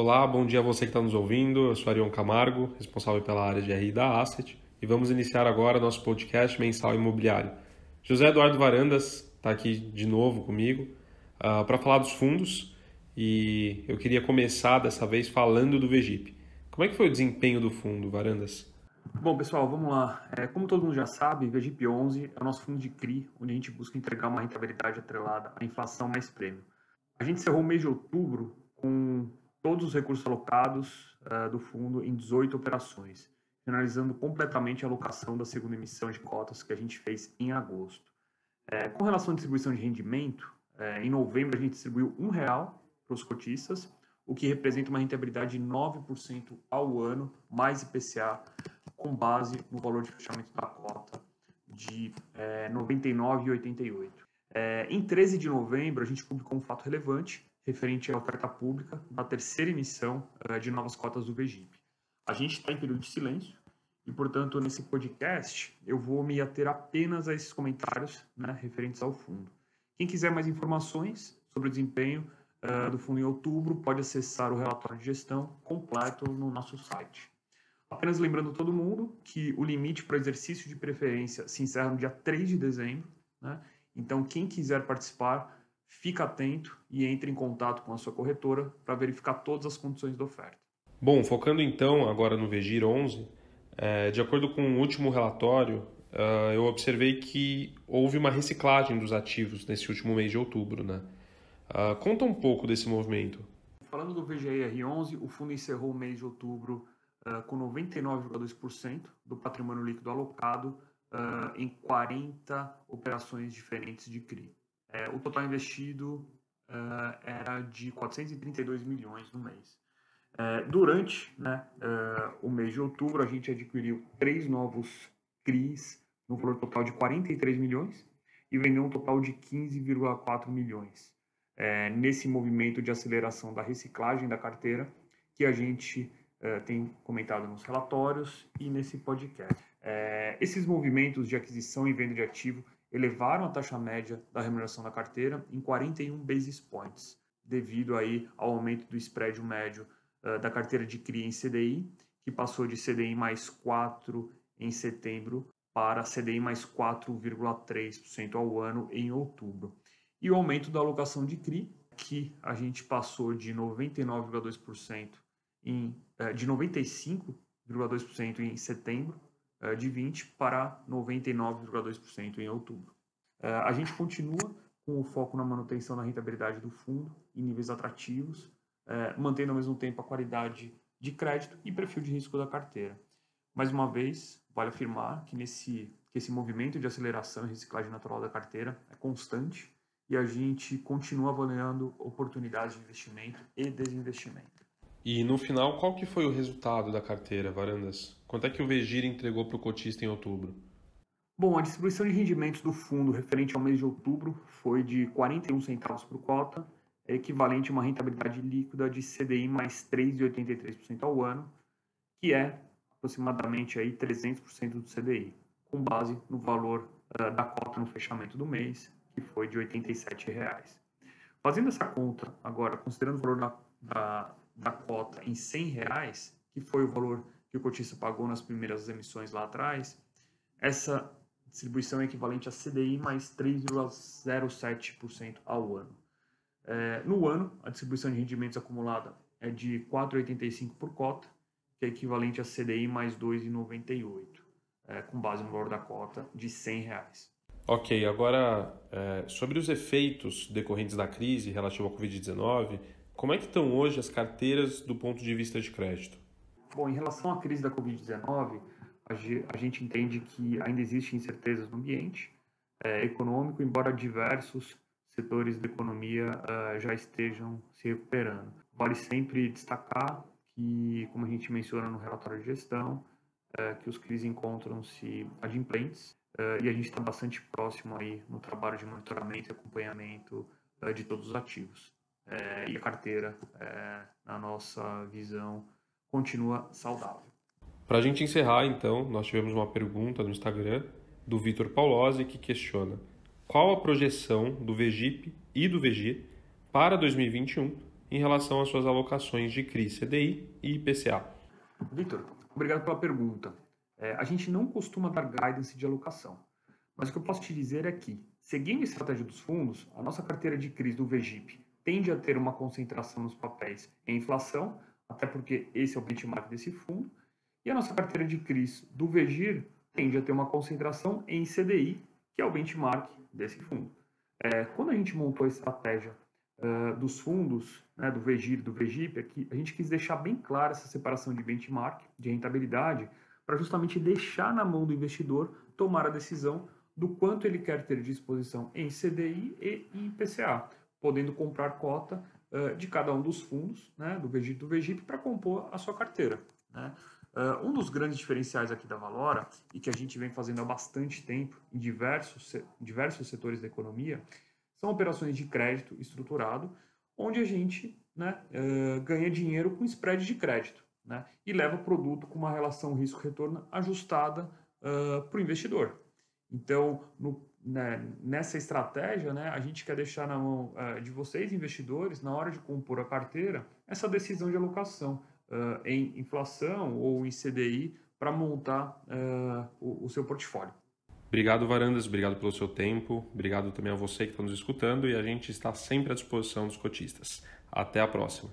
Olá, bom dia a você que está nos ouvindo. Eu sou Arion Camargo, responsável pela área de RI da Asset, e vamos iniciar agora nosso podcast mensal imobiliário. José Eduardo Varandas está aqui de novo comigo uh, para falar dos fundos e eu queria começar dessa vez falando do VGIP. Como é que foi o desempenho do fundo, Varandas? Bom, pessoal, vamos lá. É, como todo mundo já sabe, o VGIP 11 é o nosso fundo de CRI, onde a gente busca entregar uma rentabilidade atrelada à inflação mais prêmio. A gente encerrou o mês de outubro com todos os recursos alocados uh, do fundo em 18 operações, finalizando completamente a alocação da segunda emissão de cotas que a gente fez em agosto. É, com relação à distribuição de rendimento, é, em novembro a gente distribuiu um real para os cotistas, o que representa uma rentabilidade de 9% ao ano, mais IPCA, com base no valor de fechamento da cota de é, 99,88. É, em 13 de novembro, a gente publicou um fato relevante referente à oferta pública da terceira emissão uh, de novas cotas do VGIP. A gente está em período de silêncio e, portanto, nesse podcast eu vou me ater apenas a esses comentários né, referentes ao fundo. Quem quiser mais informações sobre o desempenho uh, do fundo em outubro pode acessar o relatório de gestão completo no nosso site. Apenas lembrando todo mundo que o limite para exercício de preferência se encerra no dia 3 de dezembro. Né? Então, quem quiser participar, fica atento e entre em contato com a sua corretora para verificar todas as condições da oferta. Bom, focando então agora no VGIR 11, é, de acordo com o último relatório, uh, eu observei que houve uma reciclagem dos ativos nesse último mês de outubro. Né? Uh, conta um pouco desse movimento. Falando do VGIR 11, o fundo encerrou o mês de outubro uh, com 99,2% do patrimônio líquido alocado em 40 operações diferentes de CRI. É, o total investido uh, era de 432 milhões no mês. É, durante né, uh, o mês de outubro, a gente adquiriu três novos CRIs no valor total de 43 milhões e vendeu um total de 15,4 milhões. É, nesse movimento de aceleração da reciclagem da carteira que a gente uh, tem comentado nos relatórios e nesse podcast. É, esses movimentos de aquisição e venda de ativo elevaram a taxa média da remuneração da carteira em 41 basis points, devido aí ao aumento do spread médio uh, da carteira de CRI em CDI, que passou de CDI mais 4 em setembro para CDI mais 4,3% ao ano em outubro. E o aumento da alocação de CRI, que a gente passou de 99,2% em uh, de 95,2% em setembro eh, de 20% para 99,2% em outubro. Eh, a gente continua com o foco na manutenção da rentabilidade do fundo em níveis atrativos, eh, mantendo ao mesmo tempo a qualidade de crédito e perfil de risco da carteira. Mais uma vez, vale afirmar que, nesse, que esse movimento de aceleração e reciclagem natural da carteira é constante e a gente continua avaliando oportunidades de investimento e desinvestimento. E no final, qual que foi o resultado da carteira, Varandas? Quanto é que o Vegir entregou para o cotista em outubro? Bom, a distribuição de rendimentos do fundo referente ao mês de outubro foi de 41 centavos por cota, equivalente a uma rentabilidade líquida de CDI mais 3,83% ao ano, que é aproximadamente aí 300% do CDI, com base no valor uh, da cota no fechamento do mês, que foi de 87 reais. Fazendo essa conta agora, considerando o valor da, da da cota em 100 reais, que foi o valor que o cotista pagou nas primeiras emissões lá atrás, essa distribuição é equivalente a CDI mais 3,07% ao ano. É, no ano, a distribuição de rendimentos acumulada é de 4,85 por cota, que é equivalente a CDI mais 2,98, é, com base no valor da cota de 100 reais. Ok, agora é, sobre os efeitos decorrentes da crise relativa ao Covid-19, como é que estão hoje as carteiras do ponto de vista de crédito? Bom, em relação à crise da Covid-19, a gente entende que ainda existem incertezas no ambiente é, econômico, embora diversos setores da economia uh, já estejam se recuperando. Vale sempre destacar que, como a gente menciona no relatório de gestão, uh, que os CRIs encontram-se adimplentes e a gente está bastante próximo aí no trabalho de monitoramento e acompanhamento de todos os ativos é, e a carteira, é, na nossa visão, continua saudável. Para a gente encerrar, então, nós tivemos uma pergunta no Instagram do Vitor Paulosi que questiona qual a projeção do VGIP e do VG para 2021 em relação às suas alocações de CRI, CDI e IPCA. Vitor, obrigado pela pergunta. É, a gente não costuma dar guidance de alocação, mas o que eu posso te dizer é que, seguindo a estratégia dos fundos, a nossa carteira de CRIs do VGIP tende a ter uma concentração nos papéis em inflação, até porque esse é o benchmark desse fundo, e a nossa carteira de CRIs do VGIR tende a ter uma concentração em CDI, que é o benchmark desse fundo. É, quando a gente montou a estratégia uh, dos fundos, né, do VGIR, do VGIP, aqui, a gente quis deixar bem clara essa separação de benchmark, de rentabilidade, para justamente deixar na mão do investidor tomar a decisão do quanto ele quer ter de exposição em CDI e em IPCA, podendo comprar cota uh, de cada um dos fundos, né, do VGIP do VGIP, para compor a sua carteira. Né? Uh, um dos grandes diferenciais aqui da Valora, e que a gente vem fazendo há bastante tempo em diversos, diversos setores da economia, são operações de crédito estruturado, onde a gente né, uh, ganha dinheiro com spread de crédito né, e leva o produto com uma relação risco-retorno ajustada uh, para o investidor. Então, no, né, nessa estratégia, né, a gente quer deixar na mão de vocês, investidores, na hora de compor a carteira, essa decisão de alocação uh, em inflação ou em CDI para montar uh, o, o seu portfólio. Obrigado, Varandas. Obrigado pelo seu tempo. Obrigado também a você que está nos escutando e a gente está sempre à disposição dos cotistas. Até a próxima.